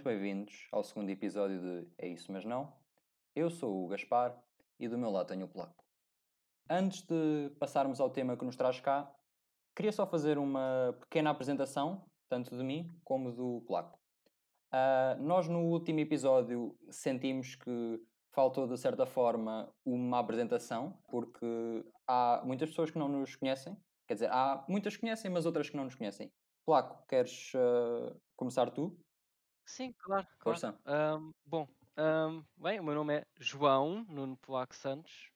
Muito bem-vindos ao segundo episódio de É Isso Mas Não. Eu sou o Gaspar e do meu lado tenho o Polaco. Antes de passarmos ao tema que nos traz cá, queria só fazer uma pequena apresentação, tanto de mim como do Polaco. Uh, nós no último episódio sentimos que faltou de certa forma uma apresentação, porque há muitas pessoas que não nos conhecem, quer dizer, há muitas que conhecem, mas outras que não nos conhecem. Polaco, queres uh, começar tu? Sim, claro, claro. Força. Ahm, bom, ahm, bem, o meu nome é João Nuno Polaco Santos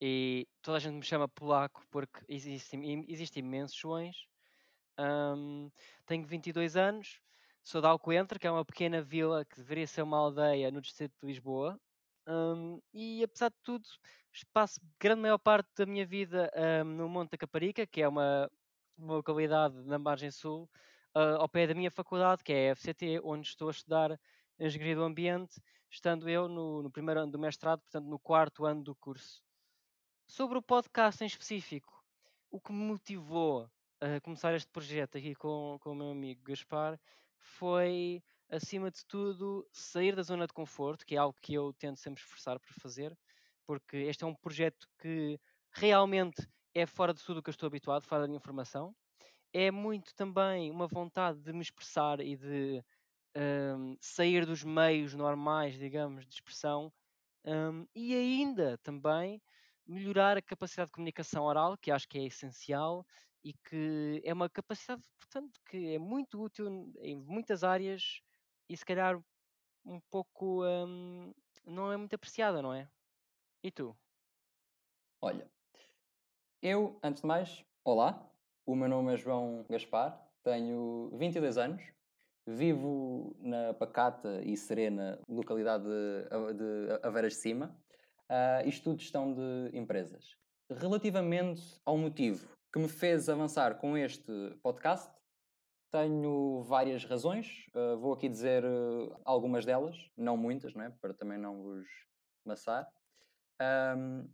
e toda a gente me chama Polaco porque existem existe imensos Joões. Ahm, tenho 22 anos, sou de Alcoentre, que é uma pequena vila que deveria ser uma aldeia no distrito de Lisboa. Ahm, e apesar de tudo, passo grande maior parte da minha vida ahm, no Monte da Caparica, que é uma, uma localidade na margem sul, uh, ao pé da minha faculdade, que é a FCT, onde estou a estudar Engenharia do Ambiente, estando eu no, no primeiro ano do mestrado, portanto no quarto ano do curso. Sobre o podcast em específico, o que me motivou a começar este projeto aqui com, com o meu amigo Gaspar foi, acima de tudo, sair da zona de conforto, que é algo que eu tento sempre esforçar por fazer, porque este é um projeto que realmente é fora de tudo o que eu estou habituado, fora da minha formação, é muito também uma vontade de me expressar e de um, sair dos meios normais, digamos, de expressão, um, e ainda também melhorar a capacidade de comunicação oral, que acho que é essencial e que é uma capacidade, portanto, que é muito útil em muitas áreas e se calhar um pouco um, não é muito apreciada, não é? E tu? Olha, eu, antes de mais, olá, o meu nome é João Gaspar, tenho 22 anos, vivo na pacata e serena localidade de, Aveiras de Cima uh, e estudo gestão de empresas. Relativamente ao motivo que me fez avançar com este podcast, tenho várias razões. Uh, vou aqui dizer uh, algumas delas, não muitas, não é? para também não vos maçar. Um,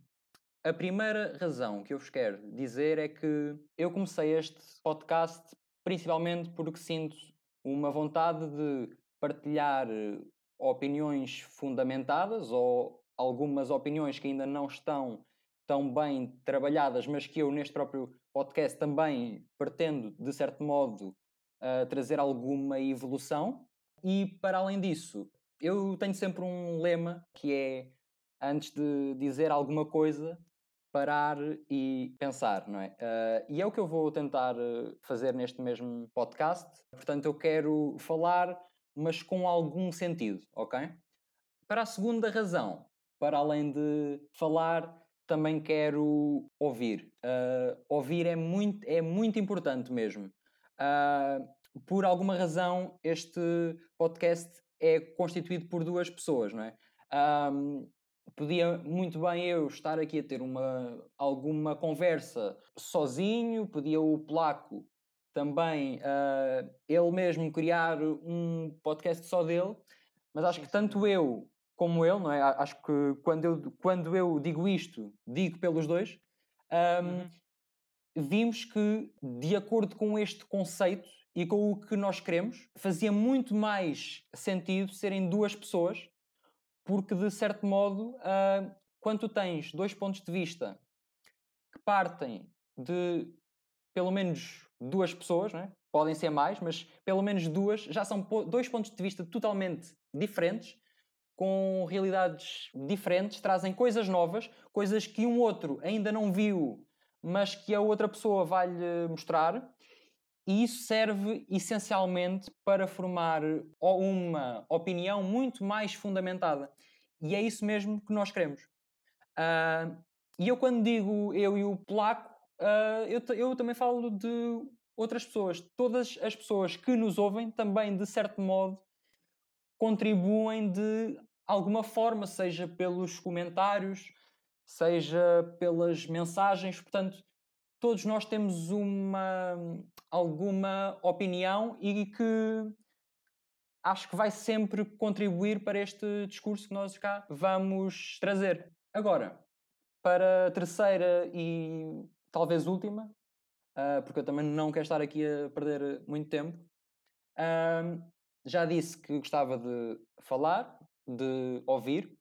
a primeira razão que eu vos quero dizer é que eu comecei este podcast principalmente porque sinto uma vontade de partilhar eh, opiniões fundamentadas ou algumas opiniões que ainda não estão tão bem trabalhadas, mas que eu neste próprio podcast também pretendo, de certo modo, uh, trazer alguma evolução. E para além disso, eu tenho sempre um lema que é antes de dizer alguma coisa, parar e pensar, não é? Uh, e é o que eu vou tentar eh, fazer neste mesmo podcast. Portanto, eu quero falar, mas com algum sentido, ok? Para a segunda razão, para além de falar, também quero ouvir. Uh, ouvir é muito, é muito importante mesmo. Uh, por alguma razão, este podcast é constituído por duas pessoas, não é? Um, podia muito bem eu estar aqui a ter uma, alguma conversa sozinho, podia o Polaco também uh, ele mesmo criar um podcast só dele, mas acho que tanto eu como ele, não é? Acho que quando eu, quando eu digo isto, digo pelos dois, um, uhum. vimos que, de acordo com este conceito e com o que nós queremos, fazia muito mais sentido serem duas pessoas porque de certo modo, uh, quando tens dois pontos de vista que partem de pelo menos duas pessoas, né? podem ser mais, mas pelo menos duas, já são dois pontos de vista totalmente diferentes, com realidades diferentes, trazem coisas novas, coisas que um outro ainda não viu, mas que a outra pessoa vai-lhe mostrar. E isso serve essencialmente para formar uma opinião muito mais fundamentada. E é isso mesmo que nós queremos. Uh, e eu, quando digo eu e o polaco, uh, eu, eu também falo de outras pessoas. Todas as pessoas que nos ouvem também, de certo modo, contribuem de alguma forma, seja pelos comentários, seja pelas mensagens. Portanto, todos nós temos uma alguma opinião e que acho que vai sempre contribuir para este discurso que nós cá vamos trazer. Agora, para a terceira e talvez última, uh, porque eu também não quero estar aqui a perder muito tempo, já disse que gostava de falar, de ouvir.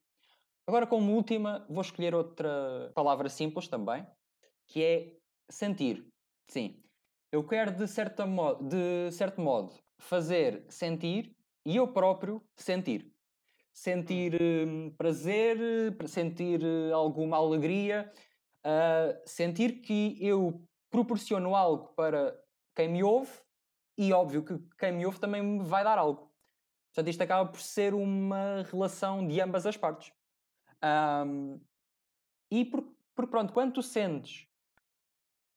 Agora, como última, vou escolher outra palavra simples também, que é sentir. Sim, eu quero de, certa mo de certo modo fazer sentir e eu próprio sentir. Sentir hum, prazer, sentir eh, alguma alegria, uh, sentir que eu proporciono algo para quem me ouve e óbvio que quem me ouve também me vai dar algo. Portanto, isto acaba por ser uma relação de ambas as partes. Um, e por, por pronto, quando tu sentes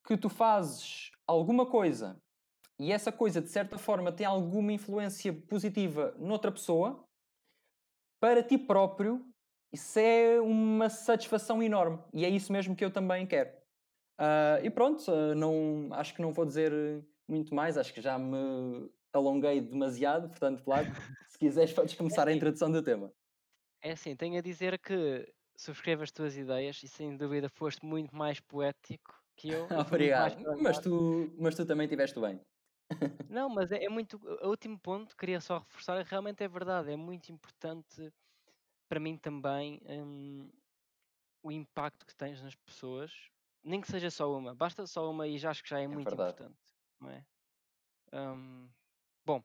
que tu fazes alguma coisa e essa coisa de certa forma tem alguma influência positiva noutra pessoa, para ti próprio, isso é uma satisfação enorme. E é isso mesmo que eu também quero. Uh, e pronto, uh, não, acho que não vou dizer muito mais, acho que já me alonguei demasiado, portanto, Vlad, se quiseres podes É começar a assim, introdução do tema. é assim, tenho a dizer que subscrevo as tuas ideias e sem dúvida foste muito mais poético que eu. Obrigado. Mas tu, mas tu também estiveste bem. Não, mas é, é muito. O último ponto, queria só reforçar, realmente é verdade, é muito importante para mim também hum, o impacto que tens nas pessoas, nem que seja só uma, basta só uma e já acho que já é É muito verdade. importante, não é? Hum, bom,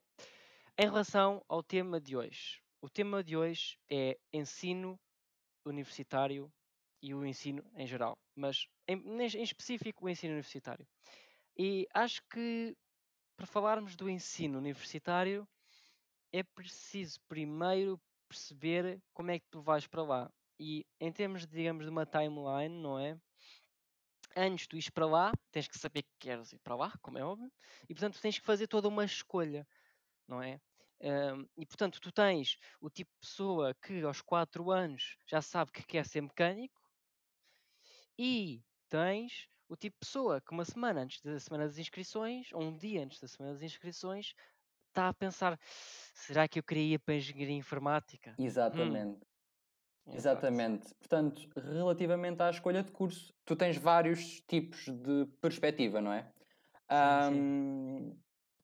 em relação ao tema de hoje, o tema de hoje é ensino universitário e o ensino em geral, mas em, em específico o ensino universitário. E acho que para falarmos do ensino universitário é preciso primeiro perceber como é que tu vais para lá. E em termos, digamos, de uma timeline, não é? Antes de ires para lá, tens que saber que queres ir para lá, como é óbvio, e portanto tens que fazer toda uma escolha, não é? E portanto tu tens o tipo de pessoa que aos 4 anos já sabe que quer ser mecânico e tens o tipo de pessoa que uma semana antes da semana das inscrições, ou um dia antes da semana das inscrições, está a pensar: será que eu queria ir para a engenharia informática? Hum, Exatamente. exato. Exatamente. Portanto, relativamente à escolha de curso, tu tens vários tipos de perspectiva, não é? Sim, sim. Ahm,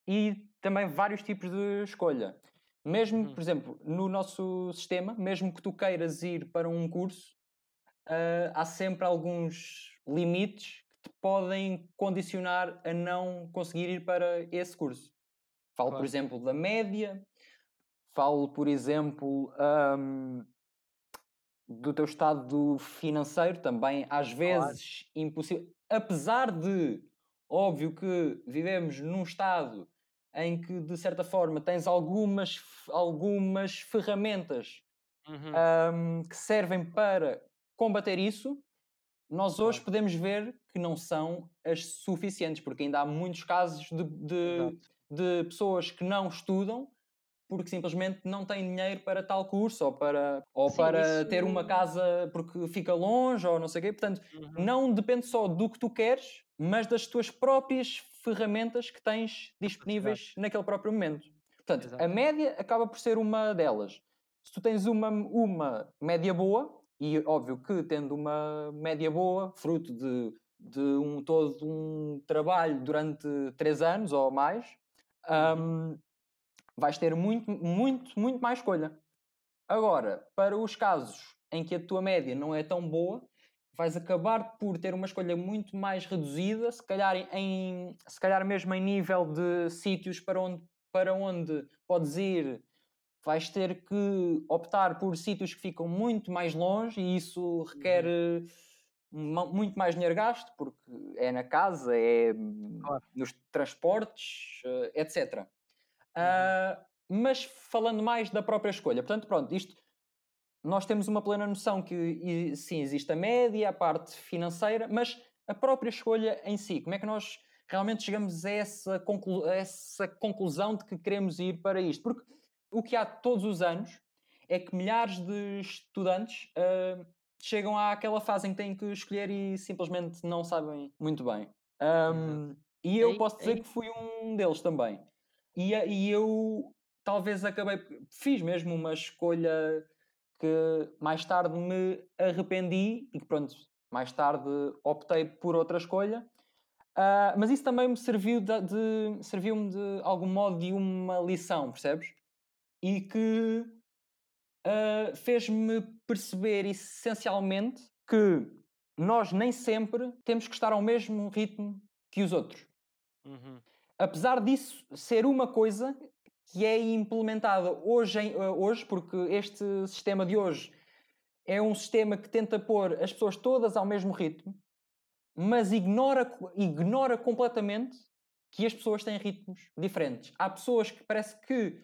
e também vários tipos de escolha. Mesmo, Uhum. por exemplo, no nosso sistema, mesmo que tu queiras ir para um curso, ah, há sempre alguns limites que te podem condicionar a não conseguir ir para esse curso. Falo, por Claro. exemplo, da média, falo, por exemplo, ahm, do teu estado financeiro também, às Claro. vezes impossível. Apesar de, óbvio que vivemos num estado em que, de certa forma, tens algumas, algumas ferramentas Uhum. ahm, que servem para combater isso, nós hoje podemos ver que não são as suficientes, porque ainda há muitos casos de, de, Exato. de pessoas que não estudam porque simplesmente não têm dinheiro para tal curso ou para, ou Sim, para ter uma isso. casa porque fica longe ou não sei o quê. Portanto, Uhum. não depende só do que tu queres, mas das tuas próprias ferramentas que tens disponíveis naquele próprio momento. Portanto, a Exato. média acaba por ser uma delas. Se tu tens uma, uma média boa, e óbvio que tendo uma média boa, fruto de, de um todo um trabalho durante três anos ou mais, Uhum. hum, vais ter muito, muito, muito mais escolha. Agora, para os casos em que a tua média não é tão boa, vais acabar por ter uma escolha muito mais reduzida, se calhar, em, se calhar mesmo em nível de sítios para onde, para onde podes ir, vais ter que optar por sítios que ficam muito mais longe e isso requer Uhum. eh, mu- muito mais dinheiro gasto, porque é na casa, é Claro. nos transportes, eh, etc. Uhum. Ah, mas falando mais da própria escolha, portanto, pronto, isto nós temos uma plena noção que sim, existe a média, a parte financeira, mas a própria escolha em si, como é que nós realmente chegamos a essa, conclu- a essa conclusão de que queremos ir para isto? Porque o que há todos os anos é que milhares de estudantes ah, chegam àquela fase em que têm que escolher e simplesmente não sabem muito bem. Exato. Ahm, e eu Aí, posso dizer aí, que fui um deles também. E, a- e eu talvez acabei, fiz mesmo uma escolha que mais tarde me arrependi e que pronto, mais tarde optei por outra escolha. Ah, mas isso também me serviu de, de- serviu-me de algum modo de uma lição, percebes? E que uh, fez-me perceber essencialmente que nós nem sempre temos que estar ao mesmo ritmo que os outros. Uhum. Apesar disso ser uma coisa que é implementada hoje, em, uh, hoje, porque este sistema de hoje é um sistema que tenta pôr as pessoas todas ao mesmo ritmo, mas ignora, ignora completamente que as pessoas têm ritmos diferentes. Há pessoas que parece que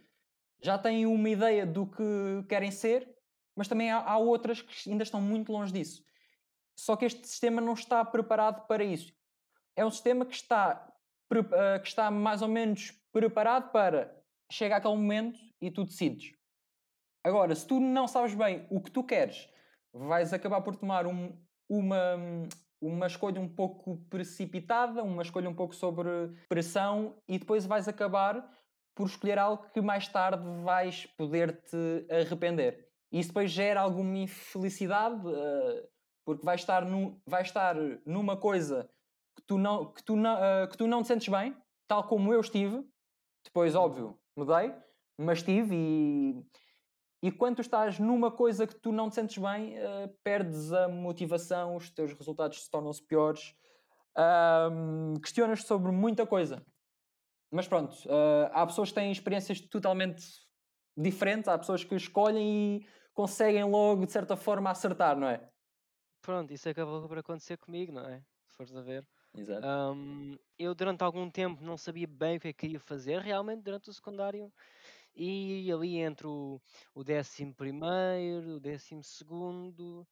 já têm uma ideia do que querem ser, mas também há, há outras que ainda estão muito longe disso. Só que este sistema não está preparado para isso. É um sistema que está, eh, que está mais ou menos preparado para chegar àquele momento e tu decides. Agora, se tu não sabes bem o que tu queres, vais acabar por tomar um, uma, uma escolha um pouco precipitada, uma escolha um pouco sobre pressão e depois vais acabar por escolher algo que mais tarde vais poder te arrepender. Isso depois gera alguma infelicidade, uh, porque vais estar, num, vais estar numa coisa que tu, não, que, tu não, uh, que tu não te sentes bem, tal como eu estive. Depois, óbvio, mudei, mas estive e, e quando estás numa coisa que tu não te sentes bem, uh, perdes a motivação, os teus resultados se tornam-se piores, questionas sobre muita coisa. Mas pronto, uh, há pessoas que têm experiências totalmente diferentes, há pessoas que escolhem e conseguem logo, de certa forma, acertar, não é? Pronto, isso acabou por acontecer comigo, não é? Se fores a ver. Exato. Um, eu durante algum tempo não sabia bem o que é que queria fazer, realmente durante o secundário, e ali entre o, o décimo primeiro, o décimo segundo,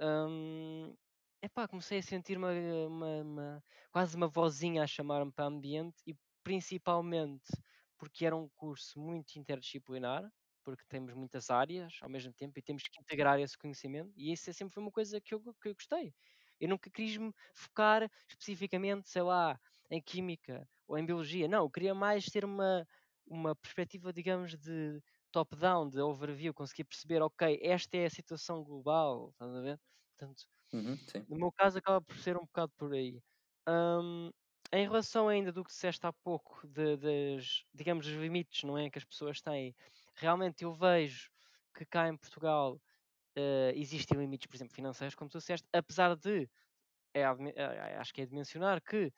um, epá, comecei a sentir uma, uma, uma- quase uma vozinha a chamar-me para o ambiente e principalmente porque era um curso muito interdisciplinar, porque temos muitas áreas ao mesmo tempo e temos que integrar esse conhecimento, e isso é sempre foi uma coisa que eu, que eu gostei. Eu nunca quis me focar especificamente, sei lá, em química ou em biologia. Não, eu queria mais ter uma, uma perspectiva, digamos, de top-down, de overview, conseguir perceber, ok, esta é a situação global, estás a ver? Portanto, uhum, no meu caso acaba por ser um bocado por aí. Um, em relação ainda do que disseste há pouco, de, das, digamos, os limites, não é, que as pessoas têm, realmente eu vejo que cá em Portugal uh, existem limites, por exemplo, financeiros, como tu disseste, apesar de, é, é, acho que é de mencionar que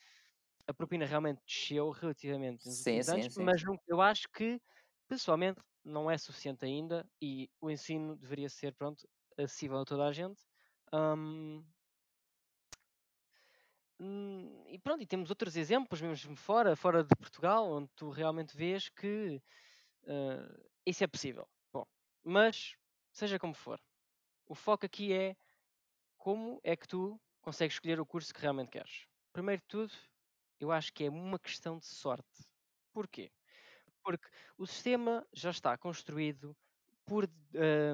a propina realmente desceu relativamente nos sim, sim, anos, sim. mas não, eu acho que, pessoalmente, não é suficiente ainda e o ensino deveria ser, pronto, acessível a toda a gente. Um, Hum, e pronto, e temos outros exemplos mesmo fora, fora de Portugal, onde tu realmente vês que uh, isso é possível. Bom, mas seja como for, o foco aqui é como é que tu consegues escolher o curso que realmente queres. Primeiro de tudo, eu acho que é uma questão de sorte. Porquê? Porque o sistema já está construído por,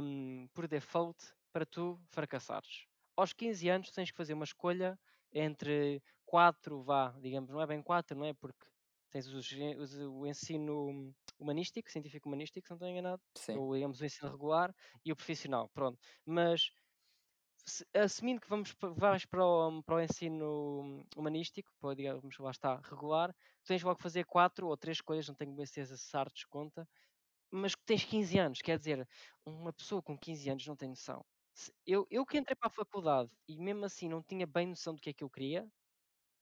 um, por default para tu fracassares. Aos 15 anos tens que fazer uma escolha entre quatro, vá, digamos, não é bem quatro, não é? Porque tens os, os, o ensino humanístico, científico humanístico, se não estou enganado, Sim. ou digamos o ensino regular e o profissional, pronto. Mas se, assumindo que vamos vais para o, para o ensino humanístico, para, digamos, lá está, regular, tens logo que fazer quatro ou três coisas, não tenho bem certeza se Sartres conta, mas que tens 15 anos, quer dizer, uma pessoa com 15 anos não tem noção eu, eu que entrei para a faculdade e mesmo assim não tinha bem noção do que é que eu queria,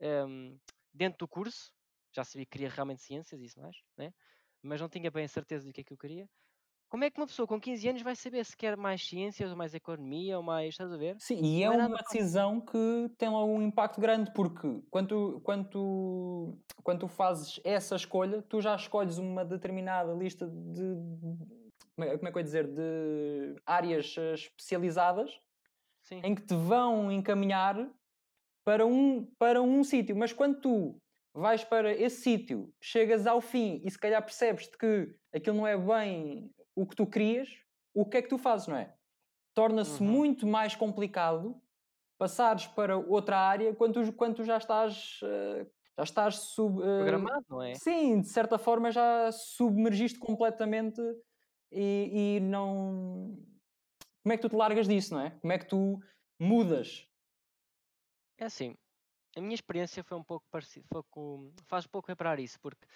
um, dentro do curso, já sabia que queria realmente ciências e isso mais, né? mas não tinha bem a certeza do que é que eu queria. Como é que uma pessoa com 15 anos vai saber se quer mais ciências ou mais economia ou mais, estás a ver? Sim, e não é, é uma decisão que tem logo um impacto grande, porque quando tu, quando, tu, quando tu fazes essa escolha, tu já escolhes uma determinada lista de, como é, como é que eu ia dizer, de áreas eh, especializadas Sim. em que te vão encaminhar para um, para um sítio. Mas quando tu vais para esse sítio, chegas ao fim e se calhar percebes que aquilo não é bem o que tu querias, o que é que tu fazes, não é? Torna-se Uhum. muito mais complicado passares para outra área quando tu, quando tu já estás uh, já estás sub, uh, programado, não é? Sim, de certa forma já submergiste completamente e, e não. Como é que tu te largas disso, não é? Como é que tu mudas? É assim, a minha experiência foi um pouco parecida, com, faz pouco reparar isso, porque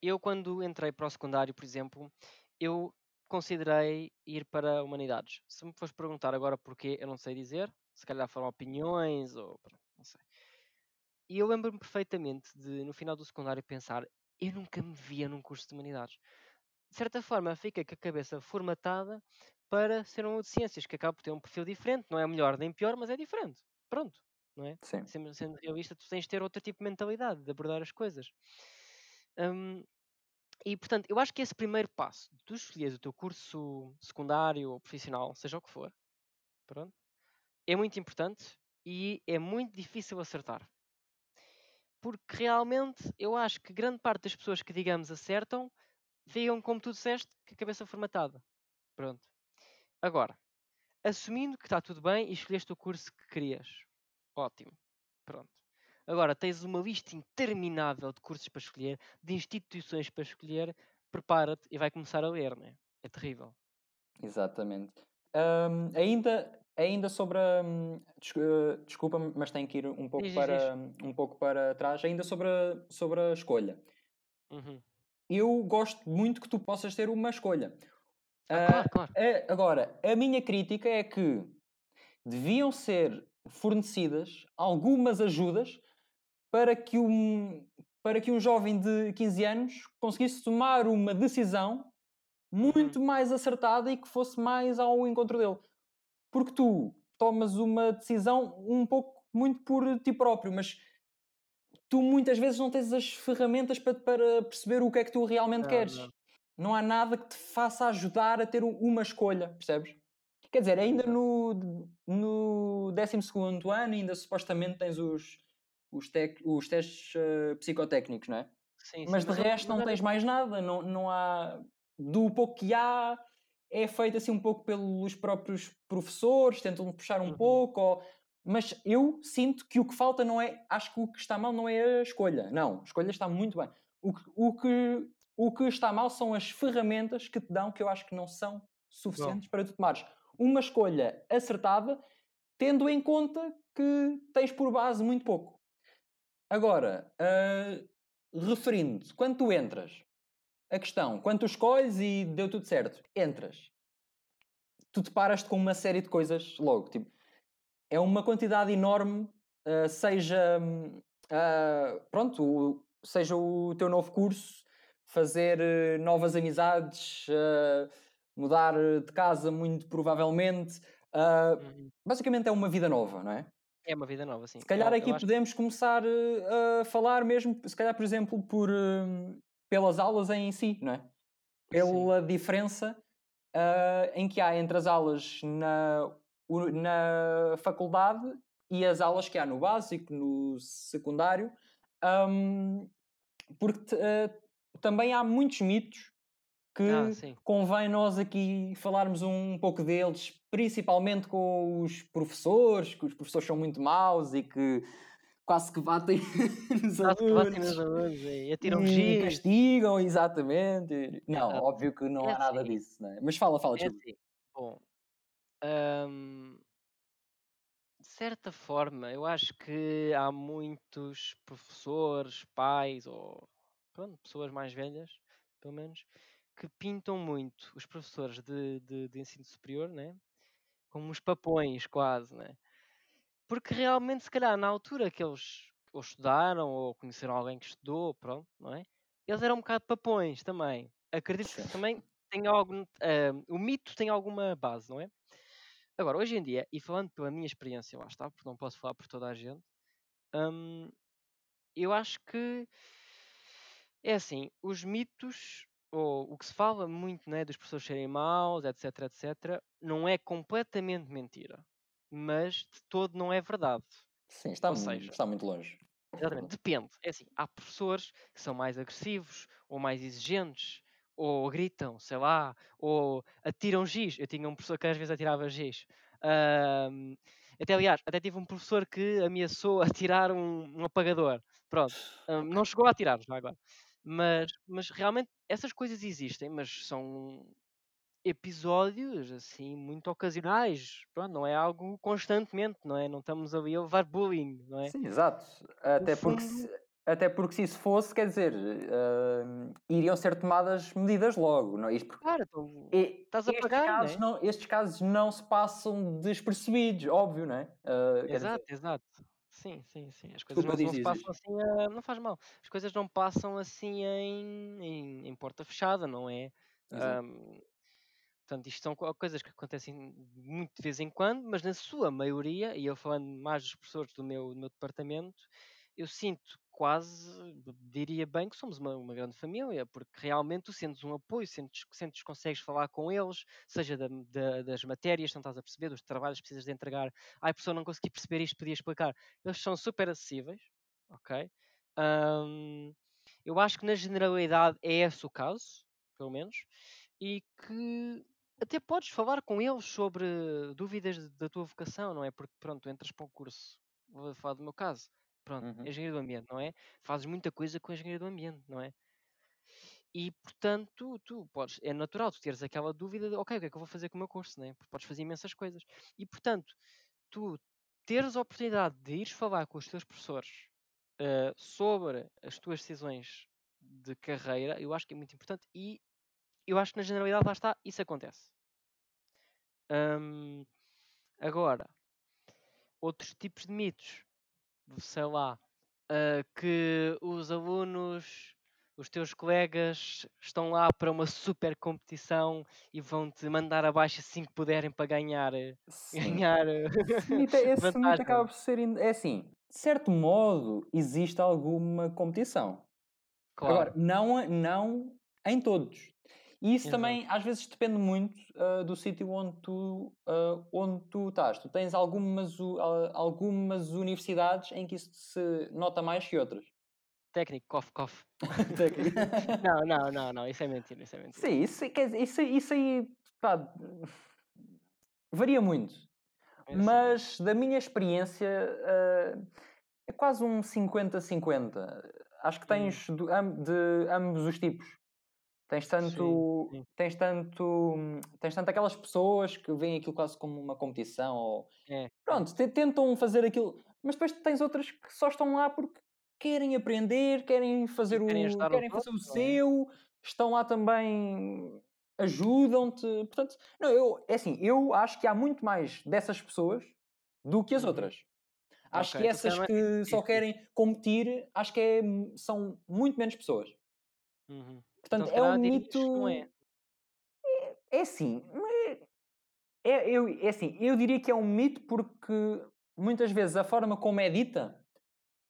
eu quando entrei para o secundário, por exemplo, eu considerei ir para Humanidades. Se me fores perguntar agora porquê, eu não sei dizer. Se calhar foram opiniões ou não sei. E eu lembro-me perfeitamente de, no final do secundário, pensar: eu nunca me via num curso de Humanidades. De certa forma, fiquei com a cabeça formatada para ser um de ciências, que acaba por ter um perfil diferente. Não é melhor nem pior, mas é diferente. Pronto, não é? Sim. Sendo, sendo realista, tu tens de ter outro tipo de mentalidade de abordar as coisas. Hum, e portanto, eu acho que esse primeiro passo, tu escolheres o teu curso secundário ou profissional, seja o que for, pronto, é muito importante e é muito difícil acertar. Porque realmente eu acho que grande parte das pessoas que, digamos, acertam, ficam, como tu disseste, com a cabeça formatada. Pronto. Agora, assumindo que está tudo bem e escolheste o curso que querias, ótimo. Pronto. Agora, tens uma lista interminável de cursos para escolher, de instituições para escolher, prepara-te e vai começar a ler, né? É terrível. Exatamente. Hum, ainda, ainda sobre a. hum, des- Desculpa, mas tenho que ir um pouco, Diz, diz, diz. para, um pouco para trás. Ainda sobre a, sobre a escolha. Uhum. Eu gosto muito que tu possas ter uma escolha. Ah, Ah, claro, claro. a- agora, a minha crítica é que deviam ser fornecidas algumas ajudas para que um, para que um jovem de 15 anos conseguisse tomar uma decisão muito mais acertada e que fosse mais ao encontro dele. Porque tu tomas uma decisão um pouco muito por ti próprio, mas tu muitas vezes não tens as ferramentas para, para perceber o que é que tu realmente Não, queres. não. Não há nada que te faça ajudar a ter uma escolha, percebes? Quer dizer, ainda no, no 12 ano, ainda supostamente tens os, os, tec- os testes eh, psicotécnicos, não é? Sim, Mas sim, de mas, resto não tens mais nada, não, não há. Do pouco que há, é feito assim um pouco pelos próprios professores, tentam puxar um Uhum. pouco, ou- mas eu sinto que o que falta não é. Acho que o que está mal não é a escolha. Não, a escolha está muito bem. O que, o que, o que está mal são as ferramentas que te dão, que eu acho que não são suficientes para tu tomares uma escolha acertada, tendo em conta que tens por base muito pouco. Agora, ah, referindo, quando tu entras, a questão, quando tu escolhes e deu tudo certo, entras, tu deparas-te com uma série de coisas logo. Tipo, é uma quantidade enorme, ah, seja, ah, pronto, o- seja o teu novo curso, fazer eh, novas amizades, ah, mudar eh, de casa muito provavelmente. Uhum. basicamente é uma vida nova, não é? É uma vida nova, sim. Se calhar Eu, aqui eu acho podemos começar eh, a falar mesmo, se calhar, por exemplo, por, hum, pelas aulas em si, não é? que sim. Pela diferença ah, em que há entre as aulas na, na faculdade e as aulas que há no básico, no secundário, hum, porque ah, também há muitos mitos que Ah, convém nós aqui falarmos um pouco deles, principalmente com os professores, que os professores são muito maus e que quase que batem nos Quase que batem nos alunos e atiram e castigam, exatamente. Não, Exato. óbvio que não É há nada assim, disso, não é? Mas fala, fala, é assim. Bom, hum, de certa forma, eu acho que há muitos professores, pais ou pronto, pessoas mais velhas, pelo menos, que pintam muito os professores de, de, de ensino superior, né? Como uns papões, quase, né? Porque realmente, se calhar, na altura que eles ou estudaram ou conheceram alguém que estudou, pronto, não é? Eles eram um bocado papões também. Acredito que também tem algum. ah, o mito tem alguma base, não é? Agora, hoje em dia, e falando pela minha experiência, lá está, porque não posso falar por toda a gente, hum, eu acho que é assim, os mitos, ou o que se fala muito né, dos professores serem maus, etc, etc, não é completamente mentira. Mas de todo não é verdade. Sim, está, seja, está muito longe. Exatamente, depende. É assim, há professores que são mais agressivos, ou mais exigentes, ou gritam, sei lá, ou atiram giz. Eu tinha um professor que às vezes atirava giz. Até, aliás, até tive um professor que ameaçou atirar um, um apagador. Pronto, não chegou a atirar, já agora. Mas, mas realmente essas coisas existem, mas são episódios assim muito ocasionais. Pronto, não é algo constantemente, não é? Não estamos ali a levar bullying, não é? Sim, exato. Até porque fundo, se, Até porque se isso fosse, quer dizer, uh, iriam ser tomadas medidas logo, não é? Isto porque, Claro, então e- estás a estes, pagar, não casos é? não, estes casos não se passam despercebidos, óbvio, não é? Uh, quer dizer, Exato, exato. Sim, sim, sim. As coisas não, não se passam assim, a- não faz mal. As coisas não passam assim em, em, em porta fechada, não é? Exato. Portanto, isto são co- coisas que acontecem muito de vez em quando, mas na sua maioria, e eu falando mais dos professores do meu, do meu departamento, eu sinto quase, diria bem que somos uma, uma grande família, porque realmente tu sentes um apoio, sentes, sentes consegues falar com eles, seja da- da- das matérias, não estás a perceber, dos trabalhos que precisas de entregar. Ai, professor, não consegui perceber isto, podia explicar. Eles são super acessíveis, ok? Ahm, eu acho que na generalidade é esse o caso, pelo menos, e que até podes falar com eles sobre dúvidas da tua vocação, não é? Porque pronto, entras para o curso, vou falar do meu caso, pronto, Uhum. engenharia do ambiente, não é? Fazes muita coisa com a engenharia do ambiente, não é? E portanto, tu podes, é natural tu teres aquela dúvida de, ok, o que é que eu vou fazer com o meu curso, né? Porque podes fazer imensas coisas. E portanto, tu teres a oportunidade de ires falar com os teus professores eh, sobre as tuas decisões de carreira, eu acho que é muito importante e eu acho que na generalidade lá está, isso acontece. Hum, agora, outros tipos de mitos, sei lá, ah, que os alunos, os teus colegas estão lá para uma super competição e vão-te mandar abaixo assim que puderem para ganhar, Sim. ganhar eh, Esse mito, mito vantagem. acaba por ser. É assim, de certo modo, existe alguma competição. Agora, Claro, não, não em todos. E isso exato. também às vezes depende muito ah, do sítio onde tu, ah, onde tu estás. Tu tens algumas, u- ah, algumas universidades em que isso se nota mais que outras. Técnico, cof, cof. Não, não, não, não, isso é mentira, isso é mentira. Sim, isso, quer isso, isso aí pá, varia muito. Sei. Mas da minha experiência é quase um 50-50. Acho que Hum, tens am- de ambos os tipos. Tens sim, tanto, sim. tens tanto, tens tanto aquelas pessoas que veem aquilo quase como uma competição ou É, é. pronto, te- tentam fazer aquilo, mas depois tens outras que só estão lá porque querem aprender, querem fazer E o, querem fazer o é? seu, estão lá também, ajudam-te. Portanto, não, eu, é assim, eu acho que há muito mais dessas pessoas do que as Uhum. outras. Acho Ok, que então essas calhar não é que só 50-50. querem competir, acho que é- são muito menos pessoas. Uhum. Então Portanto, se é um que não é. mito. É assim, é, eu, é assim, eu diria que é um mito porque muitas vezes a forma como é dita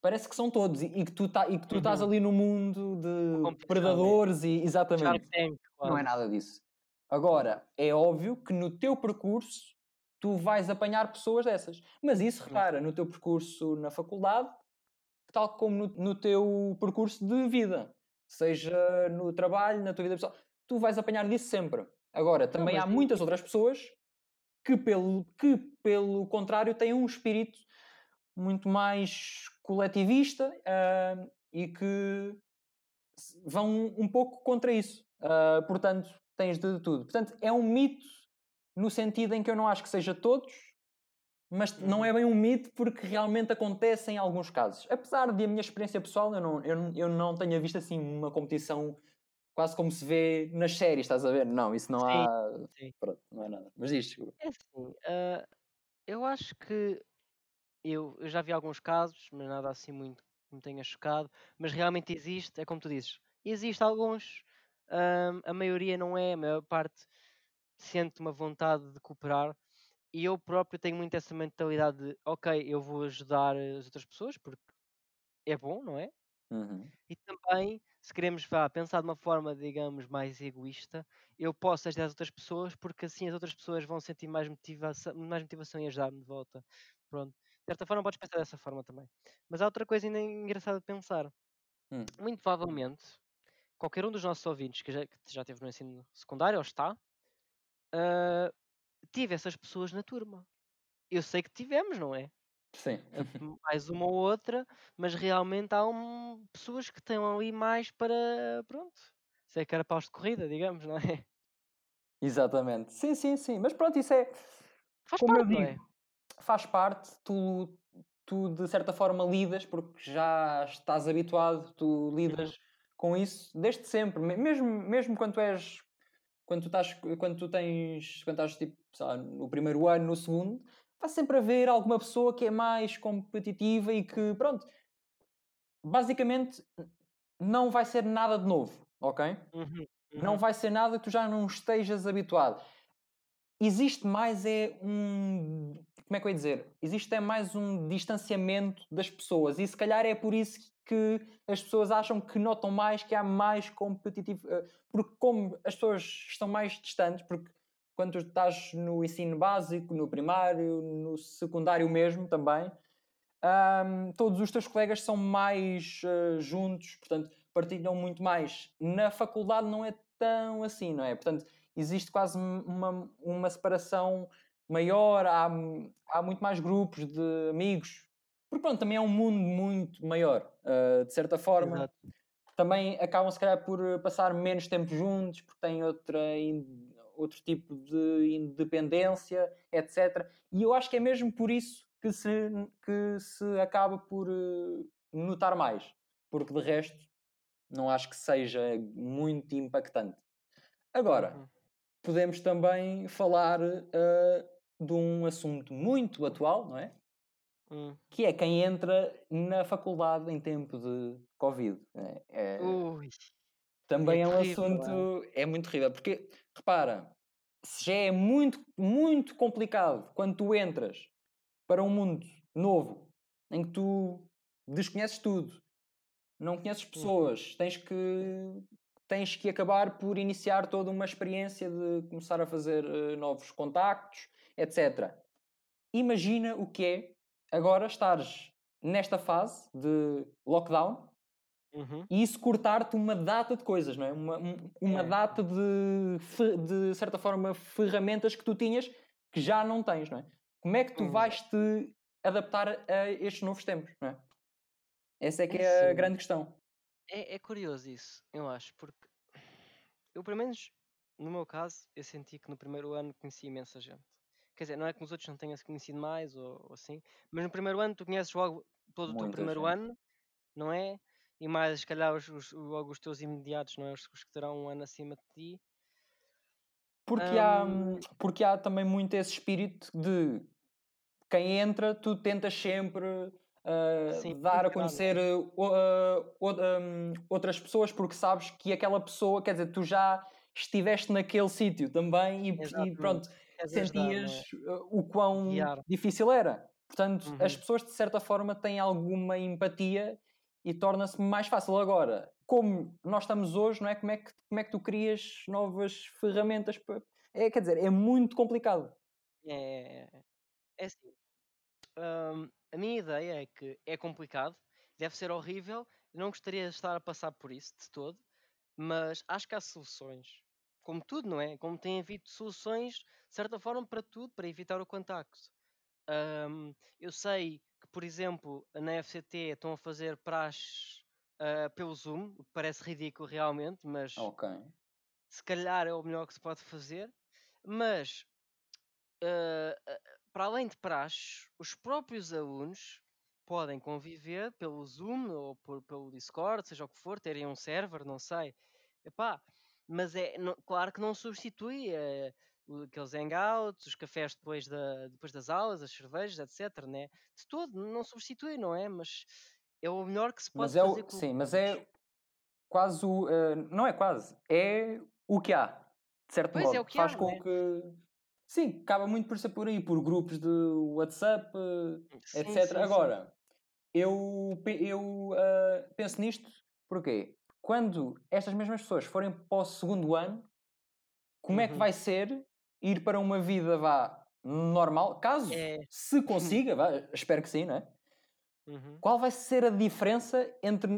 parece que são todos e, e que tu tá, e que tu estás Uhum. ali no mundo de competição, é. predadores e exatamente. Tank, Não é nada disso. Agora, é óbvio que no teu percurso tu vais apanhar pessoas dessas. Mas isso, Uhum. repara, no teu percurso na faculdade, tal como no, no teu percurso de vida, seja no trabalho, na tua vida pessoal, tu vais apanhar disso sempre. Agora, Não, também mas há muitas outras pessoas que, pelo, que, pelo contrário, têm um espírito muito mais coletivista ah, e que vão um pouco contra isso. Ah, portanto, tens de tudo. Portanto, é um mito no sentido em que eu não acho que seja todos, mas não é bem um mito porque realmente acontece em alguns casos. Apesar de a minha experiência pessoal, eu não, eu, eu não tenha visto assim uma competição quase como se vê nas séries, estás a ver? Não, isso não Sim, há. sim. Pronto, não é nada. Mas diz. É assim, ah, eu acho que eu, eu já vi alguns casos, mas nada assim muito que me tenha chocado. Mas realmente existe, é como tu dizes, existe alguns, ahm, a maioria não é, a maior parte sente uma vontade de cooperar. E eu próprio tenho muito essa mentalidade de, ok, eu vou ajudar as outras pessoas porque é bom, não é? Uhum. E também, se queremos vá, pensar de uma forma, digamos, mais egoísta, eu posso ajudar as outras pessoas porque assim as outras pessoas vão sentir mais motivação, mais motivação em ajudar-me de volta. Pronto. De certa forma, podes pensar dessa forma também. Mas há outra coisa ainda engraçada de pensar. Hum. Muito provavelmente, qualquer um dos nossos ouvintes que já, que já teve no ensino secundário ou está, ah, tive essas pessoas na turma. Eu sei que tivemos, não é? Sim. Uh, mais uma ou outra, mas realmente há um, pessoas que estão ali mais para, pronto, ser carapaus de corrida, digamos, não é? Exatamente. Sim, sim, sim. Mas pronto, isso é. Faz Como eu parte, é? digo, faz parte, tu tu de certa forma lidas, porque já estás habituado, tu lidas Uhum. com isso desde sempre, Me- mesmo, mesmo quando tu és quando tu estás, quando tu tens, quando estás tipo, lá, no primeiro ano, no segundo, vai sempre haver alguma pessoa que é mais competitiva e que, pronto, basicamente não vai ser nada de novo, ok? Uhum. Não Uhum. vai ser nada que tu já não estejas habituado. Existe mais é um. Como é que eu ia dizer? Existe é mais um distanciamento das pessoas e se calhar é por isso que as pessoas acham que notam mais que há mais competitivo. eh, Porque como as pessoas estão mais distantes, porque quando estás no ensino básico, no primário, no secundário mesmo também, Ahm, todos os teus colegas são mais eh, juntos, portanto, partilham muito mais. Na faculdade não é tão assim, não é? Portanto, existe quase um- uma, uma separação maior, há, há muito mais grupos de amigos, porque pronto, também é um mundo muito maior, eh, de certa forma. Exato. Também acabam, se calhar, por passar menos tempo juntos, porque têm outra, in- outro tipo de independência, etc. E eu acho que é mesmo por isso que se, que se acaba por eh, notar mais, porque de resto não acho que seja muito impactante. Agora, Uhum. podemos também falar eh, de um assunto muito atual, não é? Hum. Que é quem entra na faculdade em tempo de Covid. É, é- Ui. também é, um terrível, assunto, é muito terrível, porque repara, se já é muito, muito complicado quando tu entras para um mundo novo em que tu desconheces tudo, não conheces pessoas, tens que tens que acabar por iniciar toda uma experiência de começar a fazer eh, novos contactos, etc. Imagina o que é agora estares nesta fase de lockdown Uhum. e isso cortar-te uma data de coisas, não é? Uma, um- uma É. data de, de certa forma, ferramentas que tu tinhas que já não tens, não é? Como é que tu Hum. vais te adaptar a estes novos tempos, não é? Essa é que É é a grande questão. É, é curioso isso, eu acho, porque eu, pelo menos, no meu caso, eu senti que no primeiro ano conheci imensa gente. Quer dizer, não é que nos outros não tenha se conhecido mais ou, ou assim, mas no primeiro ano tu conheces logo todo o teu Muita primeiro gente. ano, não é? E mais, se calhar, os, os- logo os teus imediatos, não é? Os, os que terão um ano acima de ti. Porque há, Hum, porque há também muito esse espírito de quem entra, tu tentas sempre ah, Sim, dar a conhecer ah, o- hum, outras pessoas porque sabes que aquela pessoa, quer dizer, tu já estiveste naquele sítio também e, e pronto, Não é? sentias ah, o quão Guiar. difícil era. Portanto, as Uhum. pessoas de certa forma têm alguma empatia e torna-se mais fácil. Agora, como nós estamos hoje, não é? Como é que, como é que tu crias novas ferramentas? para- É, quer dizer, é muito complicado. É, é, é. É assim. hum, a minha ideia é que é complicado, deve ser horrível, não gostaria de estar a passar por isso de todo, mas acho que há soluções. Como tudo, não é? Como tem havido soluções, de certa forma, para tudo, para evitar o contacto. Hum, eu sei que, por exemplo, na FCT estão a fazer praxes ah, pelo Zoom, o que parece ridículo realmente, mas Ok. se calhar é o melhor que se pode fazer. Mas ah, para além de praxes, os próprios alunos podem conviver pelo Zoom ou por- pelo Discord, seja o que for, terem um server, não sei. Epá, mas é não- claro que não substitui eh, aqueles hangouts, os cafés depois, da, depois das aulas, as cervejas, etc. Né? De todo, não substitui, não é? Mas é o melhor que se pode Mas é fazer o, sim, mas é quase o. eh, não é quase, é o que há, de certo Pois é o modo. que Faz há, com né? que. Sim, acaba muito por ser por aí, por grupos de WhatsApp, eh, Sim, etc. sim, sim. Agora, eu, eu ah, penso nisto porque quando estas mesmas pessoas forem para o segundo ano, como é que Uhum. vai ser ir para uma vida vá normal? Caso É. se consiga, vá, espero que sim, não é? Uhum. Qual vai ser a diferença entre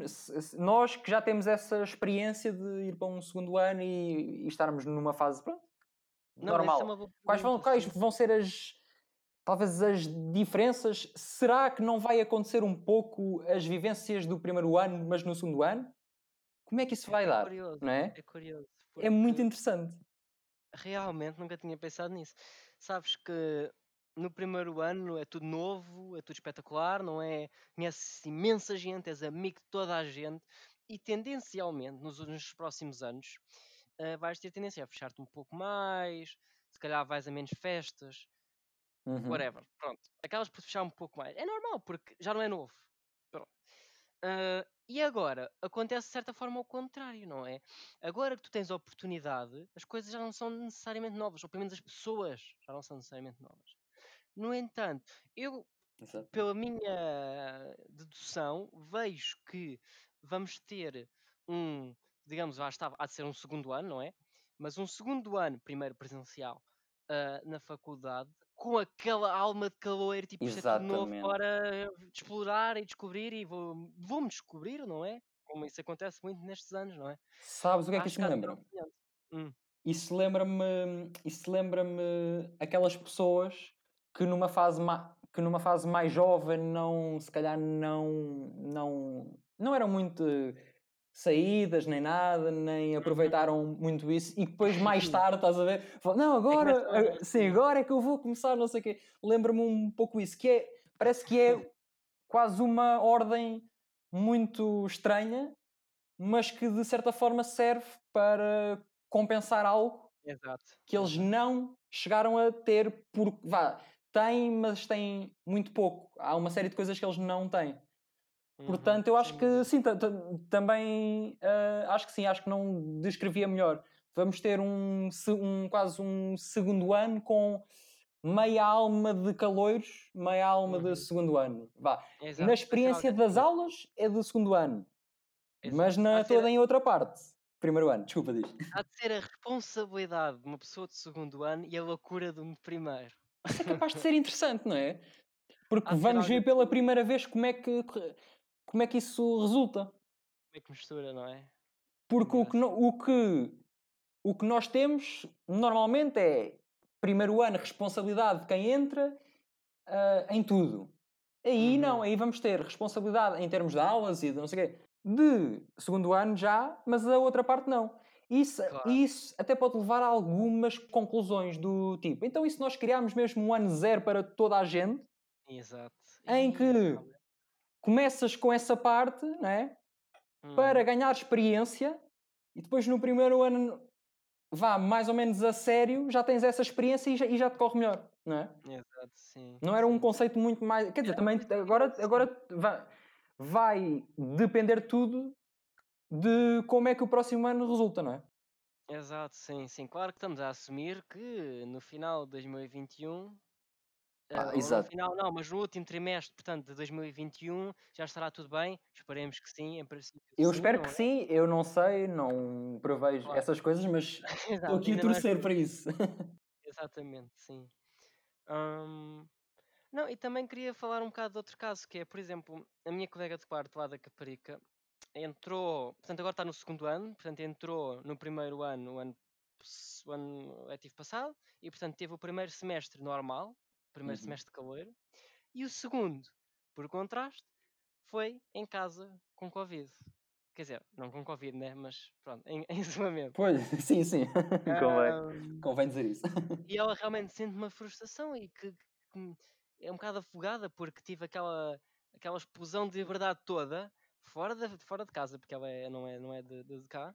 nós que já temos essa experiência de ir para um segundo ano e, e estarmos numa fase pronto, Não, é normal? boa Quais vão, quais vão ser as talvez as diferenças? Será que não vai acontecer um pouco as vivências do primeiro ano, mas no segundo ano? Como é que isso vai É dar? curioso, Não é? é curioso, É muito interessante. Realmente nunca tinha pensado nisso. Sabes que no primeiro ano é tudo novo, é tudo espetacular, não é? Conheces imensa gente, és amigo de toda a gente e tendencialmente nos, nos próximos anos uh, vais ter tendência a fechar-te um pouco mais, se calhar vais a menos festas, Uhum. whatever. Pronto, acabas por fechar um pouco mais. É normal, porque já não é novo. Uh, e agora acontece de certa forma ao contrário, não é? Agora que tu tens a oportunidade, as coisas já não são necessariamente novas, ou pelo menos as pessoas já não são necessariamente novas. No entanto, eu, Exato. pela minha dedução, vejo que vamos ter um, digamos, lá está, há de ser um segundo ano, não é? Mas um segundo ano, primeiro presencial, uh, na faculdade, com aquela alma de calor, tipo, isto é novo para explorar e descobrir e vou- vou-me descobrir, não é? Como isso acontece muito nestes anos, não é? Sabes o que é que Acho isto me lembra? um. Hum, Isso lembra-me, isso lembra-me aquelas pessoas que numa fase que numa fase mais jovem não, se calhar não, não, não eram muito saídas nem nada, Uhum. nem aproveitaram muito isso e depois mais tarde, estás a ver? falam, Não, agora, começam a- a- sim, agora é que eu vou começar, não sei o quê. Lembra-me um pouco isso, que é, parece que é quase uma ordem muito estranha, mas que de certa forma serve para compensar algo Exato. que eles exato. não chegaram a ter porque vá, têm, mas têm muito pouco. Há uma série de coisas que eles não têm. Uhum, Portanto, eu acho que sim, ta- ta- também ah, acho que sim, acho que não descrevia melhor. Vamos ter um, um quase um segundo ano com meia alma de caloiros, meia alma de Uhum. segundo ano. Vá. Exato. Na experiência algo das aulas é do segundo ano, mas Exato. Há na de ser- toda em outra parte. Primeiro ano, desculpa, diz. Há de ser a responsabilidade de uma pessoa de segundo ano e a loucura de um de primeiro. Isso é capaz de ser interessante, não é? Porque Há de vamos ver pela primeira vez como é que, como é que isso resulta. Como é que mistura, não é? Porque o que, o, que, o que nós temos normalmente é primeiro ano responsabilidade de quem entra ah, em tudo. Aí Uhum. não, aí vamos ter responsabilidade em termos de aulas e de não sei o quê, de segundo ano já, mas a outra parte não. Isso, Claro. isso até pode levar a algumas conclusões do tipo. Então, e se nós criarmos mesmo um ano zero para toda a gente, Exato. em que. Começas com essa parte, não é? para Uhum. ganhar experiência e depois no primeiro ano vá mais ou menos a sério, já tens essa experiência e já, e já te corre melhor, não é? Exato, sim. Não era um conceito muito mais. Quer dizer, Era também agora, agora vai, vai depender tudo de como é que o próximo ano resulta, não é? Exato, sim, sim. Claro que estamos a assumir que no final de 2021, Pá, ou no exato. final não, mas no último trimestre, portanto, de 2021, já estará tudo bem. Esperemos que sim, em princípio Eu sim, espero que é? sim, eu não sei, não prevejo Claro. essas coisas, mas estou Exato, aqui a é torcer para isso. Exatamente, sim. Hum, não, e também queria falar um bocado de outro caso, que é, por exemplo, a minha colega de quarto lá da Caparica entrou, portanto agora está no segundo ano, portanto entrou no primeiro ano, o ano, o ano letivo passado, e portanto teve o primeiro semestre normal, primeiro Uhum. semestre de caloiro, e o segundo, por contraste, foi em casa com Covid. Quer dizer, não com Covid, né? Mas pronto, em, em isolamento. Pois, sim, sim. Convém, convém dizer isso. e ela realmente sente uma frustração e que, que é um bocado afogada porque tive aquela, aquela explosão de liberdade toda fora de, fora de casa, porque ela é- não é, não é de, de cá,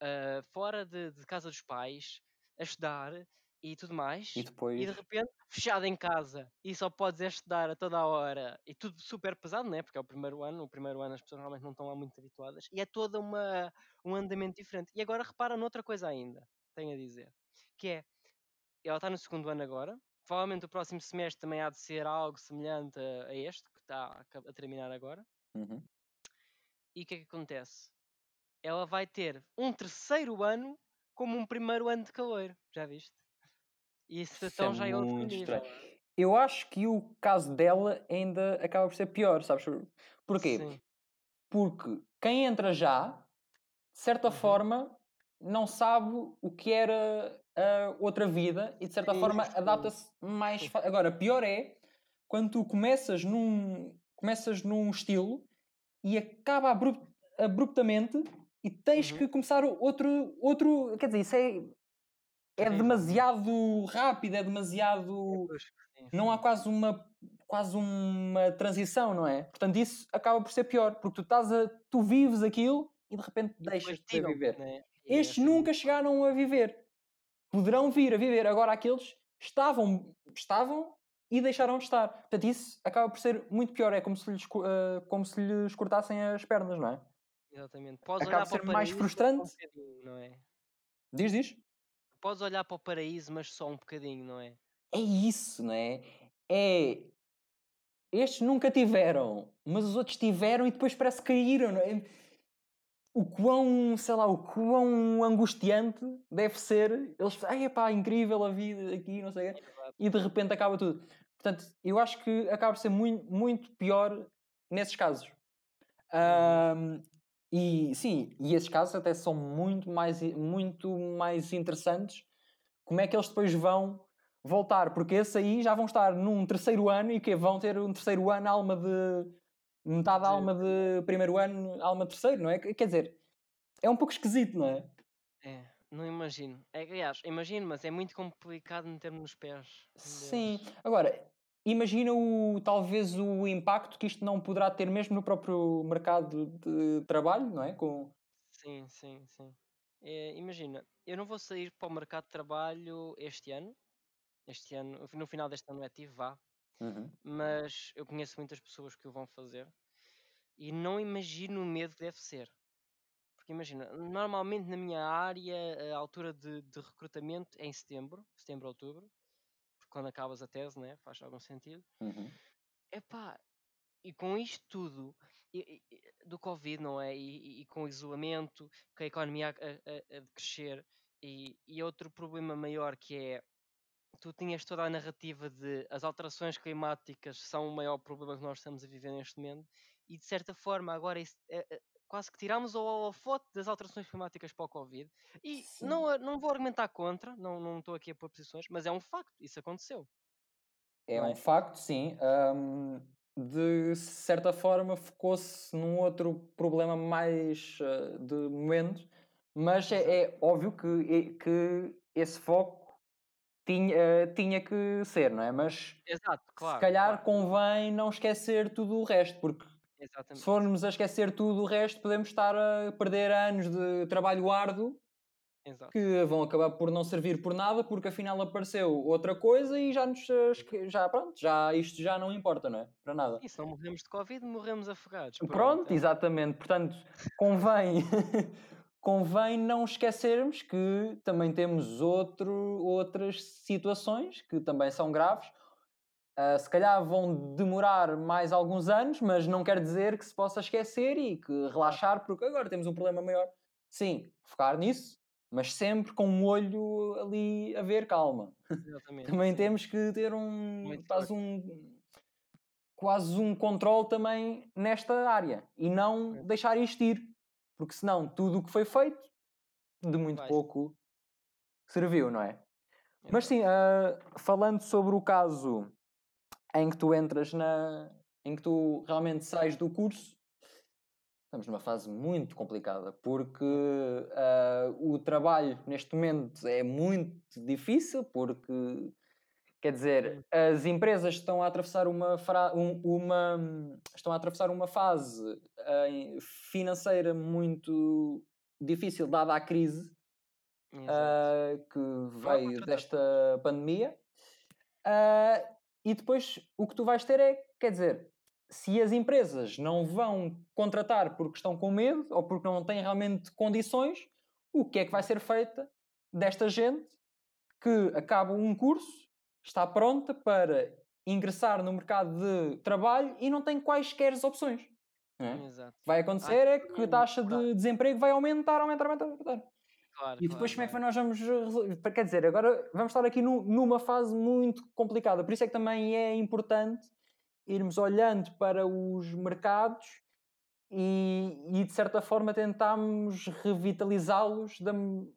ah, fora de, de casa dos pais, a estudar e tudo mais, E e de depois. repente fechada em casa e só podes é estudar a toda a hora e tudo super pesado, não é? Porque é o primeiro ano, o primeiro ano as pessoas realmente não estão lá muito habituadas e é toda uma, um andamento diferente. E agora repara noutra coisa ainda, tenho a dizer, que é ela está no segundo ano agora. Provavelmente o próximo semestre também há de ser algo semelhante a, a este, que está a, a terminar agora. Uhum. E o que é que acontece? Ela vai ter um terceiro ano como um primeiro ano de caloiro. Já viste? E isso Isso então é já é outro muito nível. estranho. Eu acho que o caso dela ainda acaba por ser pior, sabes? Porquê? Sim. Porque quem entra já, de certa Uhum. forma, não sabe o que era a outra vida e de certa Sim, forma adapta-se mais. Agora, pior é quando tu começas num, começas num estilo e acaba abrupt- abruptamente e tens Uhum. que começar outro, outro. Quer dizer, isso é, é demasiado rápido, é demasiado. Sim. Sim, não há quase uma, quase uma transição, não é? Portanto, isso acaba por ser pior, porque tu estás a, tu vives aquilo e de repente E deixas de tiram, viver. né? Estes é nunca chegaram a viver. Poderão vir a viver. Agora aqueles estavam, estavam e deixaram de estar. Portanto, isso acaba por ser muito pior. É como se lhes, ah, como se lhes cortassem as pernas, não é? Exatamente. Podes Acaba por ser mais um frustrante. não é? Diz, diz. Podes olhar para o paraíso, mas só um bocadinho, não é? É isso, não é? É. Estes nunca tiveram, mas os outros tiveram e depois parece que caíram, não é? O quão, sei lá, o quão angustiante deve ser. Eles, ai pá, incrível a vida aqui, não sei o quê. Exato. E de repente acaba tudo. Portanto, eu acho que acaba por ser muito, muito pior nesses casos. Uhum. E sim, e esses casos até são muito mais, muito mais interessantes. Como é que eles depois vão voltar? Porque esses aí já vão estar num terceiro ano e que vão ter um terceiro ano, alma de. metade De- alma de primeiro ano, alma terceiro, não é? Quer dizer, é um pouco esquisito, não é? É, não imagino. É, aliás, imagino, mas é muito complicado meter-me nos pés Sim. Agora, imagina o, talvez o impacto que isto não poderá ter mesmo no próprio mercado de trabalho, não é? Com... Sim, sim, sim. É, imagina, eu não vou sair para o mercado de trabalho este ano. Este ano, no final deste ano é tive, vá. Uhum. Mas eu conheço muitas pessoas que o vão fazer e não imagino o medo que deve ser. Porque imagina, normalmente na minha área a altura de, de recrutamento é em setembro, setembro, outubro, quando acabas a tese, né? Faz algum sentido. Uhum. Epá, e com isto tudo e- e- do Covid, não é? E, e- com o isolamento, com a economia a, a- a- crescer, e, outro problema maior que é tu tinhas toda a narrativa de as alterações climáticas são o maior problema que nós estamos a viver neste momento, e de certa forma agora isso, é- é- quase que tiramos o holofote das alterações climáticas para o Covid. E Sim. não, não vou argumentar contra, não, não estou aqui a pôr posições, mas é um facto, isso aconteceu. É um é? facto, sim. Ahm, de certa forma, focou-se num outro problema mais ah, de momento, mas é, é óbvio que, e- que esse foco tinha, ah, tinha que ser, não é? Mas Exato, claro. se calhar claro, convém não esquecer tudo o resto, porque se Exatamente. formos a esquecer tudo o resto, podemos estar a perder anos de trabalho árduo Exato. que vão acabar por não servir por nada, porque afinal apareceu outra coisa e já nos já pronto, já isto já não importa, não é? Para nada. E se não morremos de Covid, morremos afogados. Pronto, é- exatamente. Portanto, convém, convém não esquecermos que também temos outro, outras situações que também são graves. Ah, se calhar vão demorar mais alguns anos, mas não quer dizer que se possa esquecer e que relaxar, porque agora temos um problema maior. Sim, focar nisso, mas sempre com um olho ali a ver, calma. Exatamente. Também sim. temos que ter um Muito quase um quase um controle também nesta área e não É. deixar isto ir, porque senão tudo o que foi feito de muito Vai. pouco serviu, não é? Mas Exato. sim, ah, falando sobre o caso em que tu entras na. em que tu realmente sais do curso, estamos numa fase muito complicada, porque ah, o trabalho neste momento é muito difícil, porque quer dizer, as empresas estão a atravessar uma, um- uma estão a atravessar uma fase em- financeira muito difícil dada a crise ah, que veio desta pandemia. Ah, e depois o que tu vais ter é, quer dizer, se as empresas não vão contratar porque estão com medo ou porque não têm realmente condições, o que é que vai ser feita desta gente que acaba um curso, está pronta para ingressar no mercado de trabalho e não tem quaisquer opções. é? Vai acontecer é que a taxa de desemprego vai aumentar, aumentar, aumentar, aumentar. Claro, E depois claro, como é que nós vamos resolver? Quer dizer, agora vamos estar aqui nu- numa fase muito complicada. Por isso é que também é importante irmos olhando para os mercados e, e de certa forma tentarmos revitalizá-los da,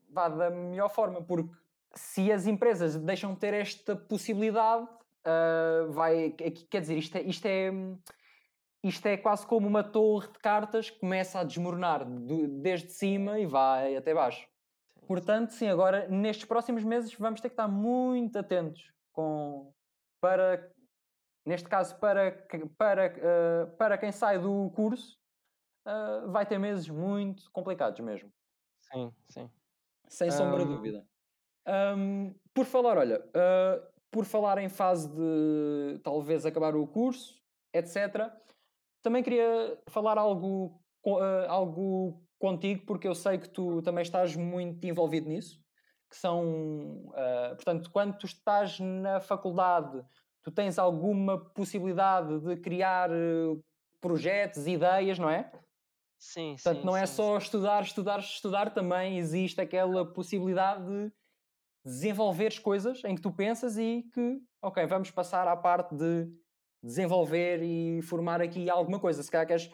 vá, da melhor forma. Porque se as empresas deixam de ter esta possibilidade, ah, vai, quer quer dizer, isto é, isto é isto é quase como uma torre de cartas que começa a desmoronar desde cima e vai até baixo. Portanto, sim, agora nestes próximos meses vamos ter que estar muito atentos com, para, neste caso, para, para, uh, para quem sai do curso, uh, vai ter meses muito complicados mesmo. Sim, sim. Sem sombra de dúvida. Um, por falar, olha, uh, por falar em fase de talvez acabar o curso, etc., também queria falar algo, algo contigo, porque eu sei que tu também estás muito envolvido nisso. Que são, uh, portanto, quando tu estás na faculdade, tu tens alguma possibilidade de criar projetos, ideias, não é? Sim, Portanto, sim, não é sim, só estudar, estudar, estudar, também existe aquela possibilidade de desenvolveres coisas em que tu pensas e que, ok, vamos passar à parte de desenvolver e formar aqui alguma coisa. Se calhar queres,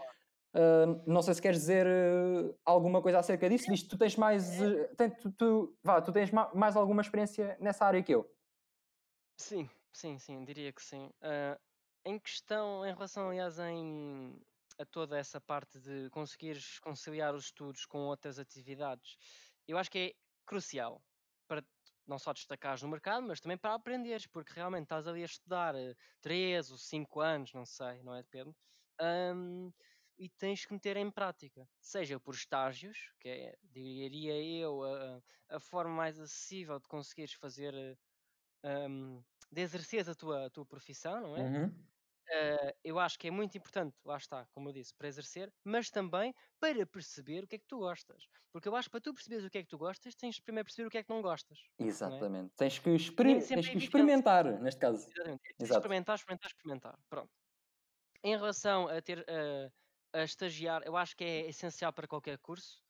uh, não sei se queres dizer uh, alguma coisa acerca disso, diz tu tens mais, uh, tem, tu, tu, vá, tu tens ma mais alguma experiência nessa área que eu. Sim, sim, sim, diria que sim. em questão, em relação, aliás, em, a toda essa parte de conseguires conciliar os estudos com outras atividades, eu acho que é crucial para não só destacares no mercado, mas também para aprenderes, porque realmente estás ali a estudar 3 ou 5 anos, não sei, não é? Depende. Um, e tens que meter em prática, seja por estágios, que é, diria eu, a, a forma mais acessível de conseguires fazer, um, de exercer a tua, a tua profissão, não é? Uhum. Uh, eu acho que é muito importante, lá está, como eu disse, para exercer, mas também para perceber o que é que tu gostas. Porque eu acho que para tu perceberes o que é que tu gostas, tens de primeiro perceber o que é que não gostas. Não é? Exatamente. Tens que, exper tens que experimentar, neste caso. Exatamente. Tens de experimentar, experimentar, experimentar. Pronto. Em relação a ter uh, a estagiar, eu acho que é essencial para qualquer curso.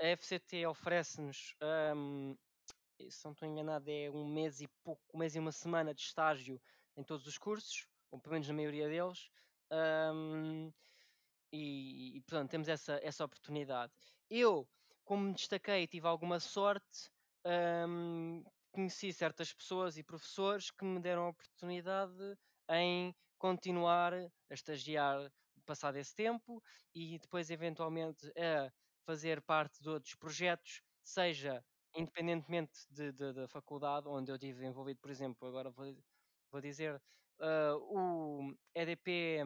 A FCT oferece-nos, um, se não estou enganado, é um mês e pouco, um mês e uma semana de estágio em todos os cursos ou pelo menos na maioria deles, um, e, e, portanto temos essa, essa oportunidade. Eu, como me destaquei, tive alguma sorte, um, conheci certas pessoas e professores que me deram a oportunidade em continuar a estagiar passado esse tempo e depois eventualmente a fazer parte de outros projetos, seja independentemente de, de, da faculdade onde eu estive envolvido, por exemplo, agora vou, vou dizer uh, o EDP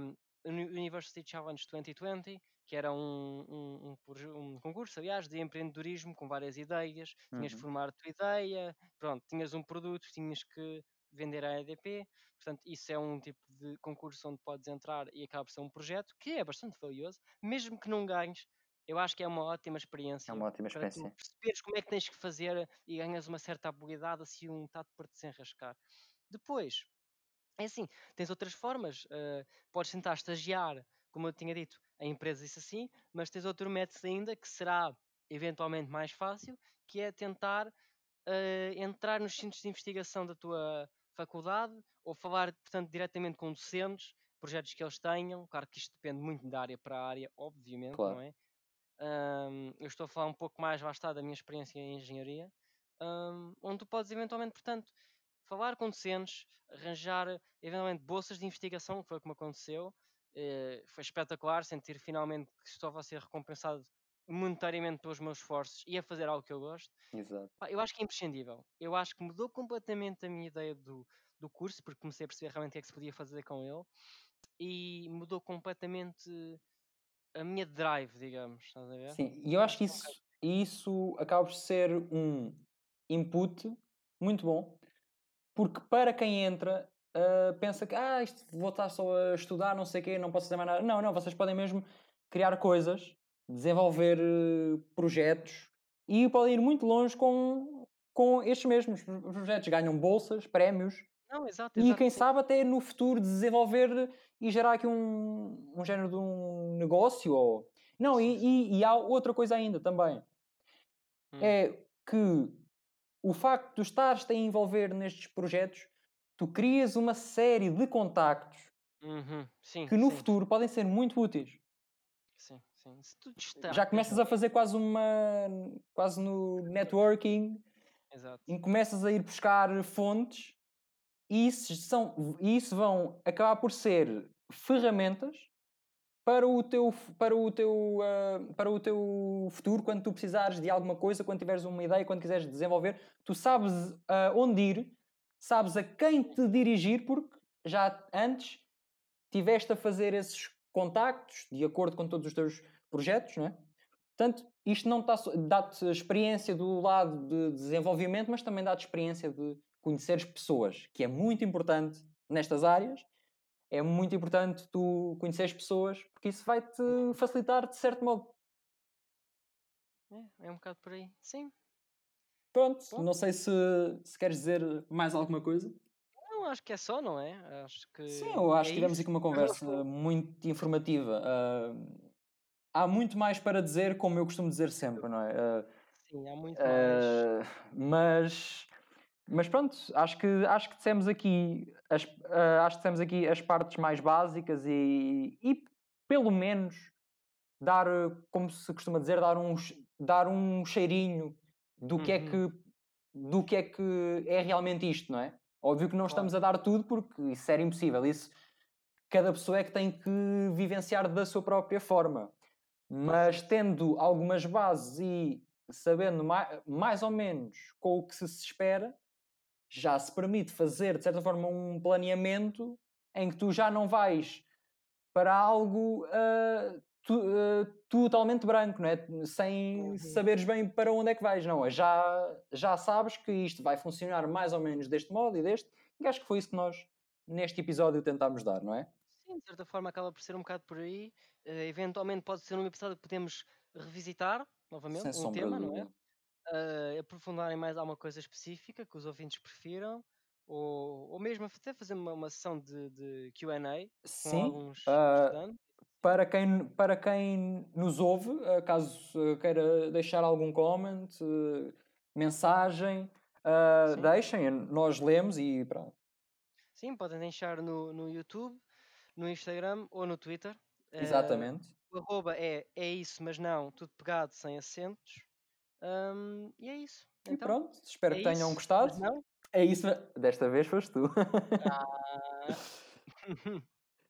University Challenge 2020, que era um, um, um, um, concurso, aliás, de empreendedorismo com várias ideias. Uhum. Tinhas de uhum. formar a tua ideia, pronto, tinhas um produto, tinhas que vender a EDP. Portanto, isso é um tipo de concurso onde podes entrar e acaba por ser um projeto que é bastante valioso, mesmo que não ganhes. Eu acho que é uma ótima experiência. É uma ótima experiência. Para tu perceberes como é que tens que fazer e ganhas uma certa habilidade, assim, um tato para te desenrascar. Depois, é assim, tens outras formas. Uh, podes tentar estagiar, como eu tinha dito, em empresas isso assim, mas tens outro método ainda que será eventualmente mais fácil, que é tentar uh, entrar nos centros de investigação da tua faculdade ou falar, portanto, diretamente com docentes, projetos que eles tenham. Claro que isto depende muito da área para a área, obviamente, claro. não é? Um, eu estou a falar um pouco mais, lá da minha experiência em engenharia, um, onde tu podes eventualmente, portanto, falar com docentes, arranjar eventualmente bolsas de investigação, que foi como aconteceu. Eh, foi espetacular sentir finalmente que estava a ser recompensado monetariamente pelos meus esforços e a fazer algo que eu gosto. Exato. Eu acho que é imprescindível. Eu acho que mudou completamente a minha ideia do, do curso, porque comecei a perceber realmente o que é que se podia fazer com ele e mudou completamente a minha drive, digamos. Estás a ver? Sim, e eu acho que isso, isso acaba por ser um input muito bom porque para quem entra, uh, pensa que ah, isto, vou estar só a estudar, não sei o quê, não posso fazer mais nada. Não, não, vocês podem mesmo criar coisas, desenvolver uh, projetos e podem ir muito longe com, com estes mesmos projetos. Ganham bolsas, prémios. Não, exato, exato, e quem sabe até no futuro desenvolver e gerar aqui um, um género de um negócio. Ou... Não, e, e, e há outra coisa ainda também. Hum. É que o facto de tu estares a envolver nestes projetos, tu crias uma série de contactos uhum. sim, que no sim. futuro podem ser muito úteis. Sim, sim. Se tu Já começas a fazer quase uma. quase no networking. Exato. E começas a ir buscar fontes e isso, são, e isso vão acabar por ser ferramentas para o teu, para o teu, uh, para o teu futuro, quando tu precisares de alguma coisa, quando tiveres uma ideia, quando quiseres desenvolver, tu sabes uh, onde ir, sabes a quem te dirigir, porque já antes tiveste a fazer esses contactos de acordo com todos os teus projetos, não é? Portanto, isto não está dá-te experiência do lado de desenvolvimento, mas também dá-te experiência de conheceres pessoas, que é muito importante nestas áreas. É muito importante tu conheceres pessoas, porque isso vai-te facilitar de certo modo. É, é um bocado por aí. Sim. Pronto, Bom. não sei se, se queres dizer mais alguma coisa. Não, acho que é só, não é? Acho que Sim, eu acho é que tivemos aqui uma conversa muito informativa. Uh, há muito mais para dizer, como eu costumo dizer sempre, não é? Uh, Sim, há muito mais. mas, mas pronto, acho que, acho que dissemos aqui as, acho que dissemos aqui as partes mais básicas e, e pelo menos dar, como se costuma dizer, dar um, dar um cheirinho do que é uhum. que do que é que é realmente isto, não é? Óbvio que não claro. estamos a dar tudo porque isso era impossível. Isso cada pessoa é que tem que vivenciar da sua própria forma. Mas tendo algumas bases e sabendo mais, mais ou menos com o que se espera, já se permite fazer, de certa forma, um planeamento em que tu já não vais para algo uh, tu, uh, totalmente branco, não é? sem uhum. saberes bem para onde é que vais. Não, já, já sabes que isto vai funcionar mais ou menos deste modo e deste, e acho que foi isso que nós neste episódio tentámos dar, não é? Sim, de certa forma acaba por ser um bocado por aí. Uh, eventualmente pode ser um episódio que podemos revisitar novamente Sem um tema, não é? Uh, aprofundarem mais alguma coisa específica que os ouvintes prefiram, ou, ou mesmo até fazer uma, uma sessão de, de QA com alguns uh, estudantes. Para quem, para quem nos ouve, caso queira deixar algum comment, mensagem, deixem, nós lemos e pronto. Sim, podem deixar no, no YouTube no Instagram ou no Twitter. Eh, Exatamente. Uh, o arroba é, é isso, mas não, tudo pegado, sem acentos. Um, e é isso. E então, pronto, espero é que tenham isso, gostado. É isso, desta vez foste tu. Ah.